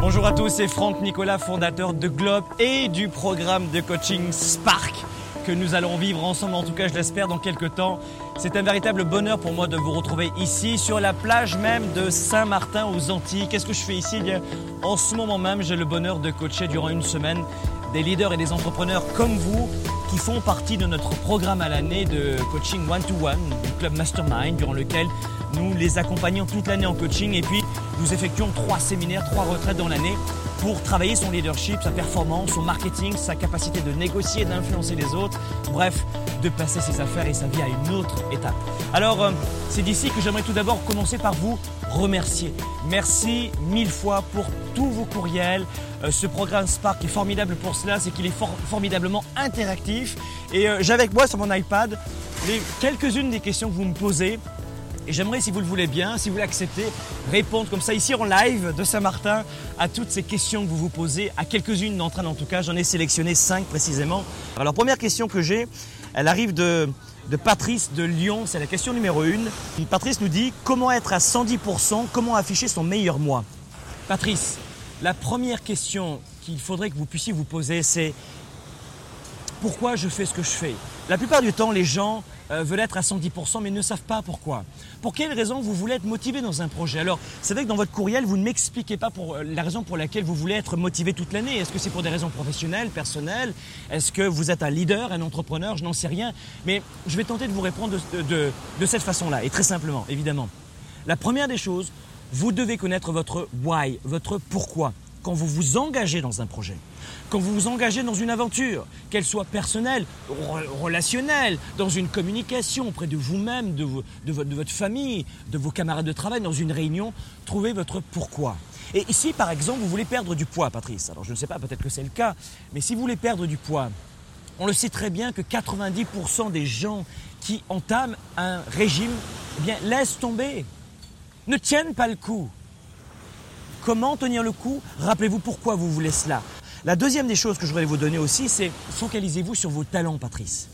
Bonjour à tous, c'est Franck Nicolas, fondateur de Globe et du programme de coaching Spark que nous allons vivre ensemble, en tout cas je l'espère, dans quelques temps. C'est un véritable bonheur pour moi de vous retrouver ici, sur la plage même de Saint-Martin aux Antilles. Qu'est-ce que je fais ici? Eh En ce moment même, j'ai le bonheur de coacher durant une semaine des leaders et des entrepreneurs comme vous qui font partie de notre programme à l'année de coaching one-to-one du club Mastermind, durant lequel nous les accompagnons toute l'année en coaching et puis nous effectuons trois séminaires, trois retraites dans l'année pour travailler son leadership, sa performance, son marketing, sa capacité de négocier, d'influencer les autres, bref, de passer ses affaires et sa vie à une autre étape. Alors, euh, c'est d'ici que j'aimerais tout d'abord commencer par vous remercier. Merci mille fois pour tous vos courriels. Euh, ce programme Spark est formidable pour cela, c'est qu'il est formidablement interactif. Et euh, j'ai avec moi sur mon iPad quelques-unes des questions que vous me posez. Et j'aimerais, si vous le voulez bien, si vous l'acceptez, répondre comme ça ici en live de Saint-Martin à toutes ces questions que vous vous posez, à quelques-unes d'entre elles en tout cas. J'en ai sélectionné cinq précisément. Alors, première question que j'ai, elle arrive de, de Patrice de Lyon. C'est la question numéro une. Patrice nous dit comment être à 110%, comment afficher son meilleur mois. Patrice, la première question qu'il faudrait que vous puissiez vous poser, c'est pourquoi je fais ce que je fais La plupart du temps, les gens euh, veulent être à 110% mais ne savent pas pourquoi. Pour quelle raison vous voulez être motivé dans un projet? Alors, c'est vrai que dans votre courriel, vous ne m'expliquez pas euh, la raison pour laquelle vous voulez être motivé toute l'année. Est-ce que c'est pour des raisons professionnelles, personnelles? Est-ce que vous êtes un leader, un entrepreneur? Je n'en sais rien. Mais je vais tenter de vous répondre de cette façon-là, et très simplement, évidemment. La première des choses, vous devez connaître votre why, votre pourquoi quand vous vous engagez dans un projet, quand vous vous engagez dans une aventure, qu'elle soit personnelle, relationnelle, dans une communication auprès de vous-même, de, votre famille, de vos camarades de travail, dans une réunion, trouvez votre pourquoi. Et ici, par exemple, vous voulez perdre du poids, Patrice. Alors je ne sais pas, peut-être que c'est le cas, mais si vous voulez perdre du poids, on le sait très bien que 90% des gens qui entament un régime, eh bien, laissent tomber, ne tiennent pas le coup. Comment tenir le coup? Rappelez-vous pourquoi vous voulez cela. La deuxième des choses que je voudrais vous donner aussi, c'est focalisez-vous sur vos talents, Patrice.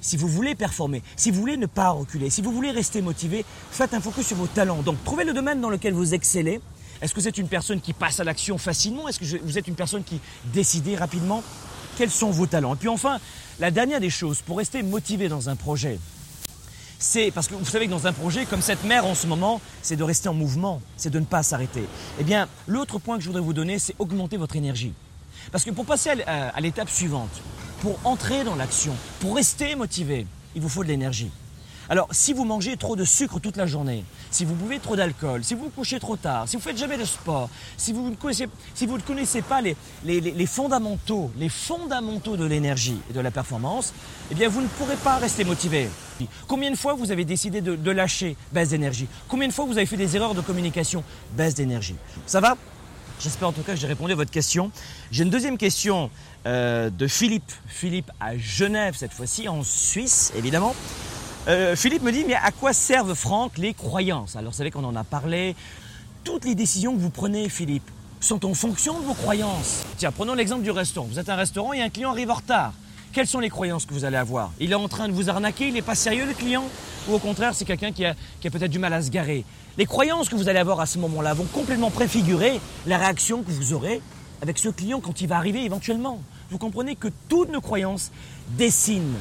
Si vous voulez performer, si vous voulez ne pas reculer, si vous voulez rester motivé, faites un focus sur vos talents. Donc, trouvez le domaine dans lequel vous excellez. Est-ce que vous êtes une personne qui passe à l'action facilement? Est-ce que vous êtes une personne qui décide rapidement? Quels sont vos talents? Et puis enfin, la dernière des choses, pour rester motivé dans un projet, c'est parce que vous savez que dans un projet comme cette mer en ce moment, c'est de rester en mouvement, c'est de ne pas s'arrêter. Eh bien, l'autre point que je voudrais vous donner, c'est augmenter votre énergie. Parce que pour passer à l'étape suivante, pour entrer dans l'action, pour rester motivé, il vous faut de l'énergie. Alors, si vous mangez trop de sucre toute la journée, si vous buvez trop d'alcool, si vous vous couchez trop tard, si vous faites jamais de sport, si vous ne connaissez, pas les, fondamentaux, les fondamentaux de l'énergie et de la performance, eh bien, vous ne pourrez pas rester motivé. Combien de fois vous avez décidé de, de lâcher baisse d'énergie? Combien de fois vous avez fait des erreurs de communication? Baisse d'énergie. Ça va? J'espère en tout cas que j'ai répondu à votre question. J'ai une deuxième question euh, de Philippe. Philippe à Genève cette fois-ci, en Suisse évidemment. Euh, Philippe me dit, mais à quoi servent, Franck, les croyances? Alors, vous savez qu'on en a parlé. Toutes les décisions que vous prenez, Philippe, sont en fonction de vos croyances. Tiens, prenons l'exemple du restaurant. Vous êtes un restaurant et un client arrive en retard. Quelles sont les croyances que vous allez avoir? Il est en train de vous arnaquer, il n'est pas sérieux le client? Ou au contraire, c'est quelqu'un qui a, qui a peut-être du mal à se garer? Les croyances que vous allez avoir à ce moment-là vont complètement préfigurer la réaction que vous aurez avec ce client quand il va arriver éventuellement. Vous comprenez que toutes nos croyances dessinent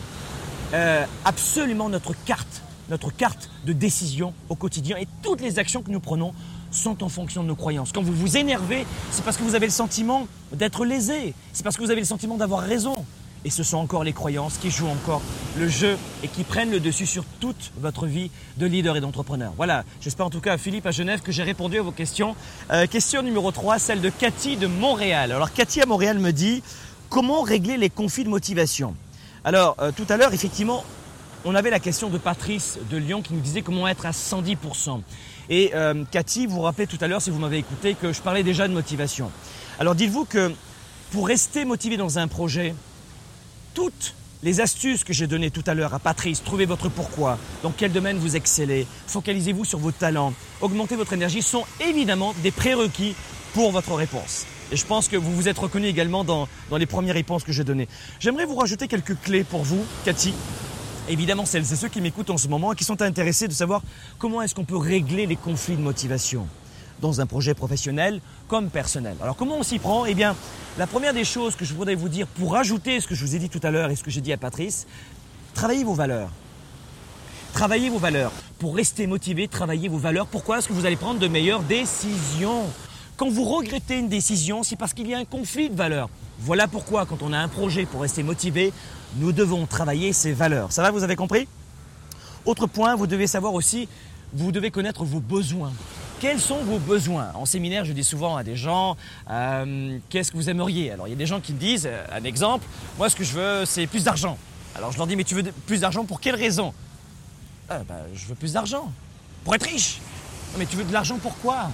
euh, absolument notre carte, notre carte de décision au quotidien et toutes les actions que nous prenons sont en fonction de nos croyances. Quand vous vous énervez, c'est parce que vous avez le sentiment d'être lésé, c'est parce que vous avez le sentiment d'avoir raison. Et ce sont encore les croyances qui jouent encore le jeu et qui prennent le dessus sur toute votre vie de leader et d'entrepreneur. Voilà, j'espère en tout cas à Philippe à Genève que j'ai répondu à vos questions. Euh, question numéro 3, celle de Cathy de Montréal. Alors Cathy à Montréal me dit comment régler les conflits de motivation? Alors, euh, tout à l'heure, effectivement, on avait la question de Patrice de Lyon qui nous disait comment être à 110%. Et euh, Cathy, vous vous rappelez tout à l'heure, si vous m'avez écouté, que je parlais déjà de motivation. Alors dites-vous que pour rester motivé dans un projet, toutes les astuces que j'ai données tout à l'heure à Patrice, trouvez votre pourquoi, dans quel domaine vous excellez, focalisez-vous sur vos talents, augmentez votre énergie, sont évidemment des prérequis pour votre réponse. Et je pense que vous vous êtes reconnu également dans, les premières réponses que j'ai données. J'aimerais vous rajouter quelques clés pour vous, Cathy. Évidemment, celles et ceux qui m'écoutent en ce moment et qui sont intéressés de savoir comment est-ce qu'on peut régler les conflits de motivation. dans un projet professionnel comme personnel. Alors comment on s'y prend? Eh bien, la première des choses que je voudrais vous dire pour ajouter ce que je vous ai dit tout à l'heure et ce que j'ai dit à Patrice, travaillez vos valeurs. Travaillez vos valeurs. Pour rester motivé, travaillez vos valeurs. Pourquoi Parce que vous allez prendre de meilleures décisions? Quand vous regrettez une décision, c'est parce qu'il y a un conflit de valeurs. Voilà pourquoi, quand on a un projet pour rester motivé, nous devons travailler ces valeurs. Ça va, vous avez compris? Autre point, vous devez savoir aussi, vous devez connaître vos besoins. Quels sont vos besoins? En séminaire, je dis souvent à des gens, euh, qu'est-ce que vous aimeriez? Alors, il y a des gens qui me disent, euh, un exemple, moi, ce que je veux, c'est plus d'argent. Alors, je leur dis, mais tu veux plus d'argent pour quelle raison? Ah, bah, Je veux plus d'argent. Pour être riche. Mais tu veux de l'argent pourquoi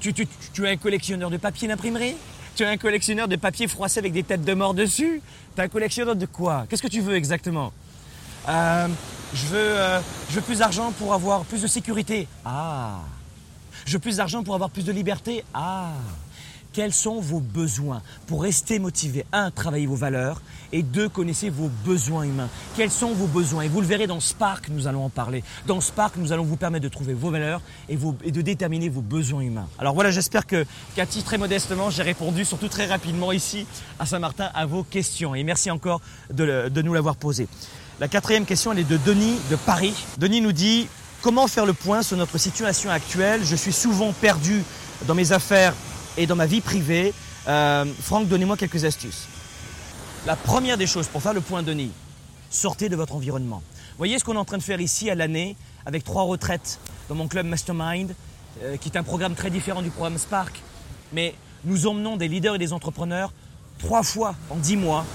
tu, es un collectionneur de papier d'imprimerie? Tu es un collectionneur de papier froissé avec des têtes de mort dessus? Tu un collectionneur de quoi? Qu'est-ce que tu veux exactement? Euh, je, veux, euh, je veux plus d'argent pour avoir plus de sécurité. Ah. Je veux plus d'argent pour avoir plus de liberté. Ah quels sont vos besoins pour rester motivé? Un, travaillez vos valeurs et deux, connaissez vos besoins humains. Quels sont vos besoins? Et vous le verrez dans Spark, nous allons en parler. Dans Spark, nous allons vous permettre de trouver vos valeurs et, de déterminer vos besoins humains. Alors voilà, j'espère que, Cathy, très modestement, j'ai répondu, surtout très rapidement ici à Saint-Martin, à vos questions. Et merci encore de, nous l'avoir posé. La quatrième question, elle est de Denis de Paris. Denis nous dit Comment faire le point sur notre situation actuelle? Je suis souvent perdu dans mes affaires et dans ma vie privée. Euh, Franck, donnez-moi quelques astuces. La première des choses pour faire le point Denis, sortez de votre environnement. Voyez ce qu'on est en train de faire ici à l'année avec trois retraites dans mon club Mastermind, euh, qui est un programme très différent du programme Spark. Mais nous emmenons des leaders et des entrepreneurs trois fois en dix mois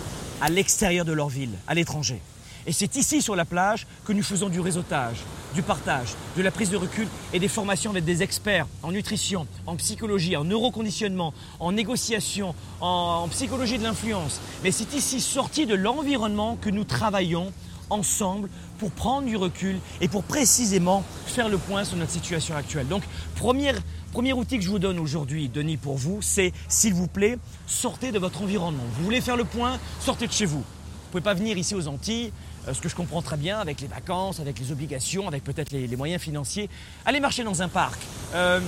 à l'extérieur de leur ville, à l'étranger. Et c'est ici sur la plage que nous faisons du réseautage, du partage, de la prise de recul et des formations avec des experts en nutrition, en psychologie, en neuroconditionnement, en négociation, en, psychologie de l'influence. Mais c'est ici sorti de l'environnement que nous travaillons ensemble pour prendre du recul et pour précisément faire le point sur notre situation actuelle. Donc, premier, premier outil que je vous donne aujourd'hui, Denis, pour vous, c'est, s'il vous plaît, sortez de votre environnement. Vous voulez faire le point, sortez de chez vous. Vous ne pouvez pas venir ici aux Antilles ce que je comprends très bien avec les vacances, avec les obligations, avec peut-être les, moyens financiers. Allez marcher dans un parc. Euh,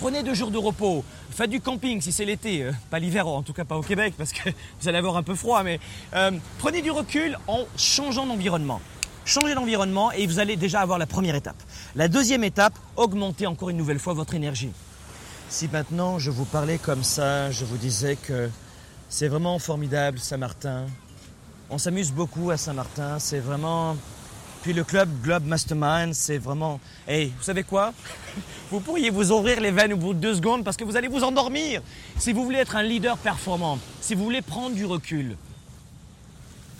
prenez deux jours de repos. Faites du camping si c'est l'été, euh, pas l'hiver, en tout cas pas au Québec parce que vous allez avoir un peu froid. Mais prenez du recul en changeant d'environnement. Changez d'environnement et vous allez déjà avoir la première étape. La deuxième étape, augmentez encore une nouvelle fois votre énergie. Si maintenant je vous parlais comme ça, je vous disais que c'est vraiment formidable Saint-Martin, on s'amuse beaucoup à Saint-Martin. C'est vraiment. Puis le club Globe Mastermind, c'est vraiment. Hey, vous savez quoi? Vous pourriez vous ouvrir les veines au bout de deux secondes parce que vous allez vous endormir. Si vous voulez être un leader performant, si vous voulez prendre du recul,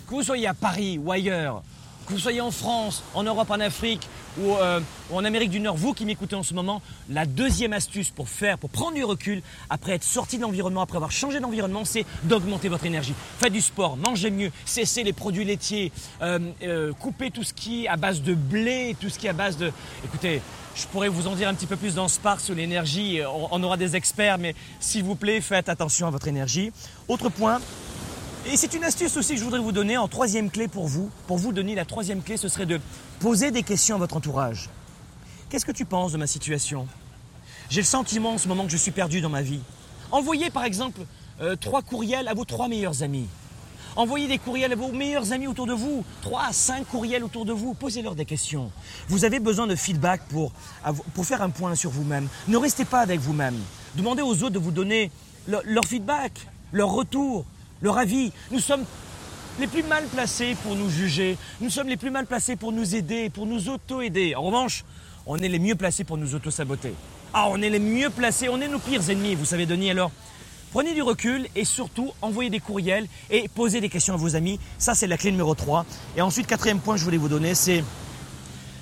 que vous soyez à Paris ou ailleurs, que vous soyez en France, en Europe, en Afrique euh, ou, en Amérique du Nord, vous qui m'écoutez en ce moment, la deuxième astuce pour faire, pour prendre du recul, après être sorti de l'environnement, après avoir changé d'environnement, c'est d'augmenter votre énergie. Faites du sport, mangez mieux, cessez les produits laitiers, euh, euh, coupez tout ce qui est à base de blé, tout ce qui est à base de... Écoutez, je pourrais vous en dire un petit peu plus dans Spark sur l'énergie, on aura des experts, mais s'il vous plaît, faites attention à votre énergie. Autre point, et c'est une astuce aussi que je voudrais vous donner en troisième clé pour vous. Pour vous, Denis, la troisième clé, ce serait de poser des questions à votre entourage. Qu'est-ce que tu penses de ma situation? J'ai le sentiment en ce moment que je suis perdu dans ma vie. Envoyez par exemple euh, trois courriels à vos trois meilleurs amis. Envoyez des courriels à vos meilleurs amis autour de vous. Trois à cinq courriels autour de vous. Posez-leur des questions. Vous avez besoin de feedback pour, pour faire un point sur vous-même. Ne restez pas avec vous-même. Demandez aux autres de vous donner leur feedback, leur retour, leur avis. Nous sommes les plus mal placés pour nous juger. Nous sommes les plus mal placés pour nous aider, pour nous auto-aider. En revanche, on est les mieux placés pour nous auto-saboter. Ah, on est les mieux placés, on est nos pires ennemis, vous savez, Denis. Alors, prenez du recul et surtout, envoyez des courriels et posez des questions à vos amis. Ça, c'est la clé numéro 3. Et ensuite, quatrième point que je voulais vous donner, c'est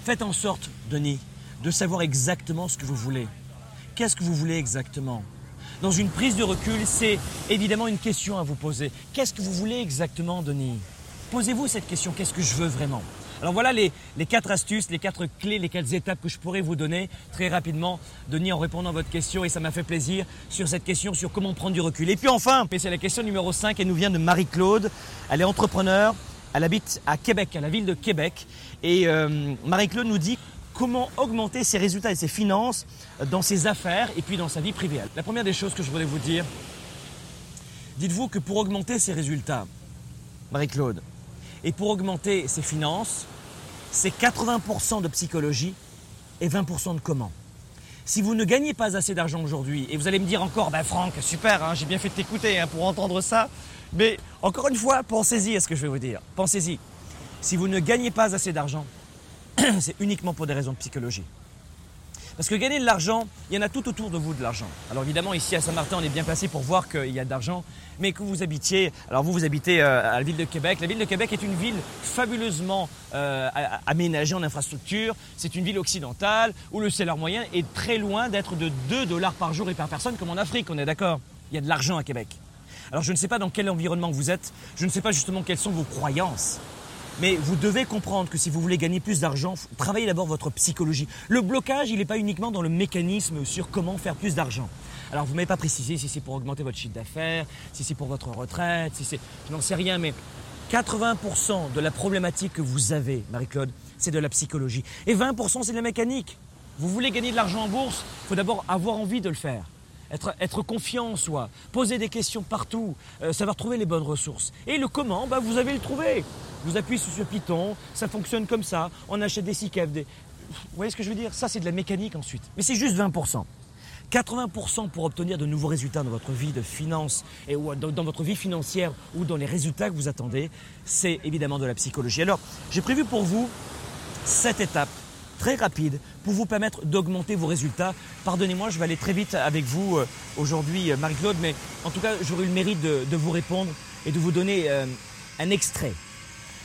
faites en sorte, Denis, de savoir exactement ce que vous voulez. Qu'est-ce que vous voulez exactement? Dans une prise de recul, c'est évidemment une question à vous poser. Qu'est-ce que vous voulez exactement, Denis? Posez-vous cette question, qu'est-ce que je veux vraiment? Alors voilà les, quatre astuces, les quatre clés, les quatre étapes que je pourrais vous donner très rapidement, Denis, en répondant à votre question. Et ça m'a fait plaisir sur cette question sur comment prendre du recul. Et puis enfin, c'est la question numéro 5, elle nous vient de Marie-Claude. Elle est entrepreneur, elle habite à Québec, à la ville de Québec. Et euh, Marie-Claude nous dit comment augmenter ses résultats et ses finances dans ses affaires et puis dans sa vie privée. La première des choses que je voulais vous dire, dites-vous que pour augmenter ses résultats, Marie-Claude, et pour augmenter ses finances, c'est 80% de psychologie et 20% de comment. Si vous ne gagnez pas assez d'argent aujourd'hui, et vous allez me dire encore, ben Franck, super, hein, j'ai bien fait de t'écouter hein, pour entendre ça, mais encore une fois, pensez-y à ce que je vais vous dire. Pensez-y. Si vous ne gagnez pas assez d'argent, c'est uniquement pour des raisons de psychologie. Parce que gagner de l'argent, il y en a tout autour de vous de l'argent. Alors évidemment, ici à Saint-Martin, on est bien placé pour voir qu'il y a de l'argent, mais que vous habitiez, alors vous, vous habitez euh, à la ville de Québec. La ville de Québec est une ville fabuleusement euh, aménagée en infrastructure. C'est une ville occidentale où le salaire moyen est très loin d'être de 2 dollars par jour et par personne comme en Afrique, on est d'accord? Il y a de l'argent à Québec. Alors je ne sais pas dans quel environnement vous êtes, je ne sais pas justement quelles sont vos croyances. Mais vous devez comprendre que si vous voulez gagner plus d'argent, travaillez d'abord votre psychologie. Le blocage, il n'est pas uniquement dans le mécanisme sur comment faire plus d'argent. Alors vous ne m'avez pas précisé si c'est pour augmenter votre chiffre d'affaires, si c'est pour votre retraite, si c'est... Je n'en sais rien, mais 80% de la problématique que vous avez, Marie-Claude, c'est de la psychologie. Et 20% c'est de la mécanique. Vous voulez gagner de l'argent en bourse, il faut d'abord avoir envie de le faire. Être, être, confiant en soi, poser des questions partout, euh, savoir trouver les bonnes ressources. Et le comment, bah, vous avez le trouvé. Vous appuyez sur ce piton, ça fonctionne comme ça, on achète des CICF, des... Vous voyez ce que je veux dire? Ça, c'est de la mécanique ensuite. Mais c'est juste 20%. 80% pour obtenir de nouveaux résultats dans votre vie de finance et dans votre vie financière ou dans les résultats que vous attendez, c'est évidemment de la psychologie. Alors, j'ai prévu pour vous cette étape très rapide pour vous permettre d'augmenter vos résultats. Pardonnez-moi, je vais aller très vite avec vous euh, aujourd'hui, euh, Marie-Claude, mais en tout cas, j'aurai eu le mérite de, vous répondre et de vous donner euh, un extrait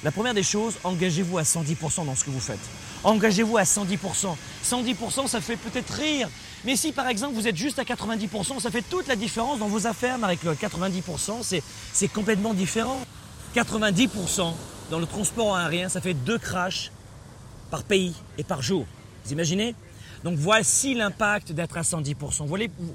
la première des choses, engagez-vous à 110% dans ce que vous faites. Engagez-vous à 110%. 110%, ça fait peut-être rire. Mais si par exemple vous êtes juste à 90%, ça fait toute la différence dans vos affaires, Marie-Claude. 90%, c'est complètement différent. 90% dans le transport aérien, ça fait deux crashs par pays et par jour. Vous imaginez? Donc voici l'impact d'être à 110%.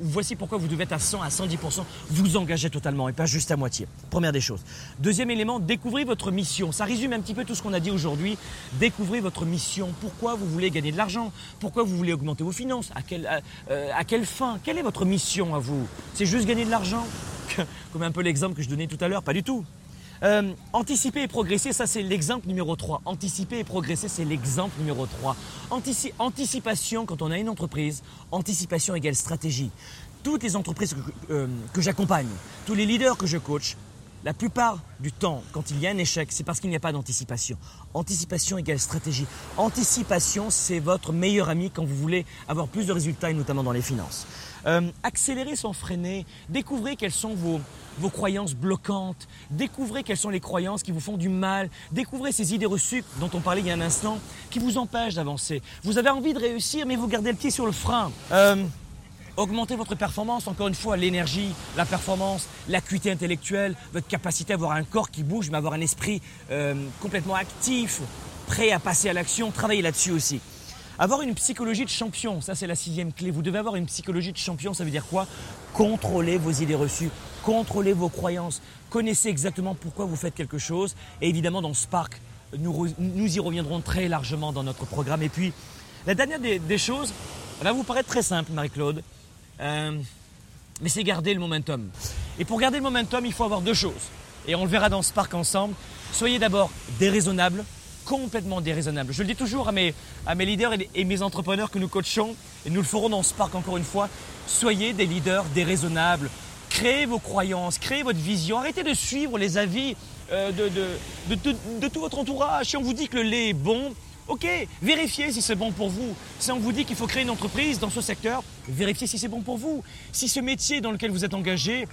Voici pourquoi vous devez être à 100, à 110%, vous engager totalement et pas juste à moitié. Première des choses. Deuxième élément, découvrez votre mission. Ça résume un petit peu tout ce qu'on a dit aujourd'hui. Découvrez votre mission. Pourquoi vous voulez gagner de l'argent? Pourquoi vous voulez augmenter vos finances? À, euh, à quelle fin? Quelle est votre mission à vous? C'est juste gagner de l'argent? Comme un peu l'exemple que je donnais tout à l'heure Pas du tout. Euh, anticiper et progresser, ça c'est l'exemple numéro 3. Anticiper et progresser, c'est l'exemple numéro 3. anticipation, quand on a une entreprise, anticipation égale stratégie. Toutes les entreprises que, euh, que j'accompagne, tous les leaders que je coach, la plupart du temps, quand il y a un échec, c'est parce qu'il n'y a pas d'anticipation. Anticipation égale stratégie. Anticipation, c'est votre meilleur ami quand vous voulez avoir plus de résultats, et notamment dans les finances. Euh, accélérer sans freiner, découvrez quelles sont vos, vos croyances bloquantes, découvrez quelles sont les croyances qui vous font du mal, découvrez ces idées reçues dont on parlait il y a un instant, qui vous empêchent d'avancer. Vous avez envie de réussir, mais vous gardez le pied sur le frein. Euh, augmentez votre performance, encore une fois, l'énergie, la performance, l'acuité intellectuelle, votre capacité à avoir un corps qui bouge, mais avoir un esprit euh, complètement actif, prêt à passer à l'action, travaillez là-dessus aussi. Avoir une psychologie de champion, ça c'est la sixième clé. Vous devez avoir une psychologie de champion, ça veut dire quoi? Contrôlez vos idées reçues, contrôlez vos croyances, connaissez exactement pourquoi vous faites quelque chose. Et évidemment, dans Spark, nous, y reviendrons très largement dans notre programme. Et puis, la dernière des, choses, va vous paraître très simple, Marie-Claude, euh, mais c'est garder le momentum. Et pour garder le momentum, il faut avoir deux choses. Et on le verra dans Spark ensemble. Soyez d'abord déraisonnable, complètement déraisonnable. Je le dis toujours à mes, leaders et, mes entrepreneurs que nous coachons, et nous le ferons dans Spark encore une fois, soyez des leaders déraisonnables. Créez vos croyances, créez votre vision, arrêtez de suivre les avis euh, de, de, tout votre entourage. Si on vous dit que le lait est bon, ok, vérifiez si c'est bon pour vous. Si on vous dit qu'il faut créer une entreprise dans ce secteur, vérifiez si c'est bon pour vous. Si ce métier dans lequel vous êtes engagé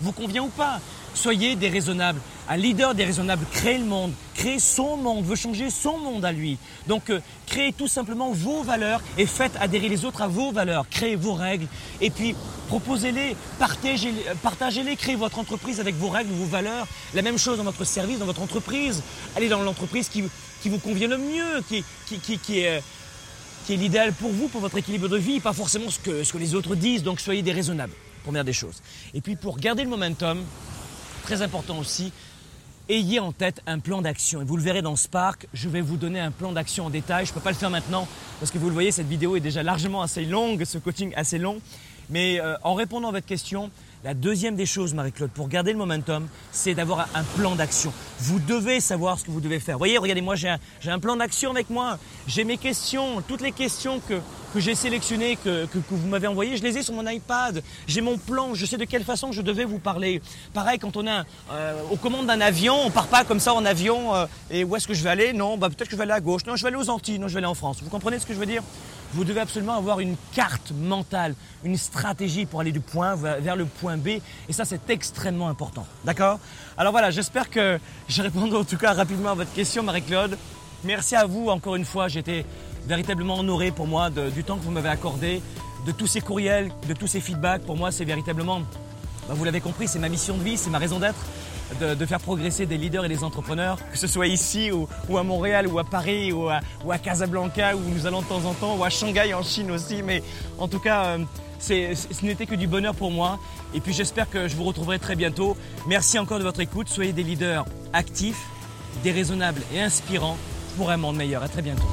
vous convient ou pas. Soyez déraisonnables. Un leader déraisonnable crée le monde, crée son monde, veut changer son monde à lui. Donc euh, créez tout simplement vos valeurs et faites adhérer les autres à vos valeurs. Créez vos règles et puis proposez-les, partagez-les, partagez-les créez votre entreprise avec vos règles, vos valeurs. La même chose dans votre service, dans votre entreprise. Allez dans l'entreprise qui, qui vous convient le mieux, qui, qui, qui, est qui est l'idéal pour vous, pour votre équilibre de vie, pas forcément ce que, ce que les autres disent, donc soyez déraisonnables. Première des choses. Et puis pour garder le momentum, très important aussi, ayez en tête un plan d'action. Et vous le verrez dans Spark, je vais vous donner un plan d'action en détail. Je ne peux pas le faire maintenant parce que vous le voyez, cette vidéo est déjà largement assez longue, ce coaching assez long. Mais euh, en répondant à votre question, la deuxième des choses, Marie-Claude, pour garder le momentum, c'est d'avoir un plan d'action. Vous devez savoir ce que vous devez faire. Vous voyez, regardez, moi j'ai un, plan d'action avec moi. J'ai mes questions, toutes les questions que, j'ai sélectionnées, que, vous m'avez envoyées, je les ai sur mon iPad. J'ai mon plan, je sais de quelle façon je devais vous parler. Pareil, quand on est euh, aux commandes d'un avion, on part pas comme ça en avion. Euh, et où est-ce que je vais aller? Non, bah, peut-être que je vais aller à gauche. Non, je vais aller aux Antilles. Non, je vais aller en France. Vous comprenez ce que je veux dire? Vous devez absolument avoir une carte mentale, une stratégie pour aller du point vers le point B. Et ça, c'est extrêmement important. D'accord? Alors voilà, j'espère que j'ai répondu en tout cas rapidement à votre question, Marie-Claude. Merci à vous encore une fois. Été véritablement honoré pour moi du temps que vous m'avez accordé, de tous ces courriels, de tous ces feedbacks. Pour moi, c'est véritablement, bah, vous l'avez compris, c'est ma mission de vie, c'est ma raison d'être de, faire progresser des leaders et des entrepreneurs, que ce soit ici ou, à Montréal ou à Paris ou à, Casablanca où nous allons de temps en temps ou à Shanghai en Chine aussi. Mais en tout cas, euh, ce n'était que du bonheur pour moi. Et puis j'espère que je vous retrouverai très bientôt. Merci encore de votre écoute. Soyez des leaders actifs, déraisonnables et inspirants pour un monde meilleur. À très bientôt.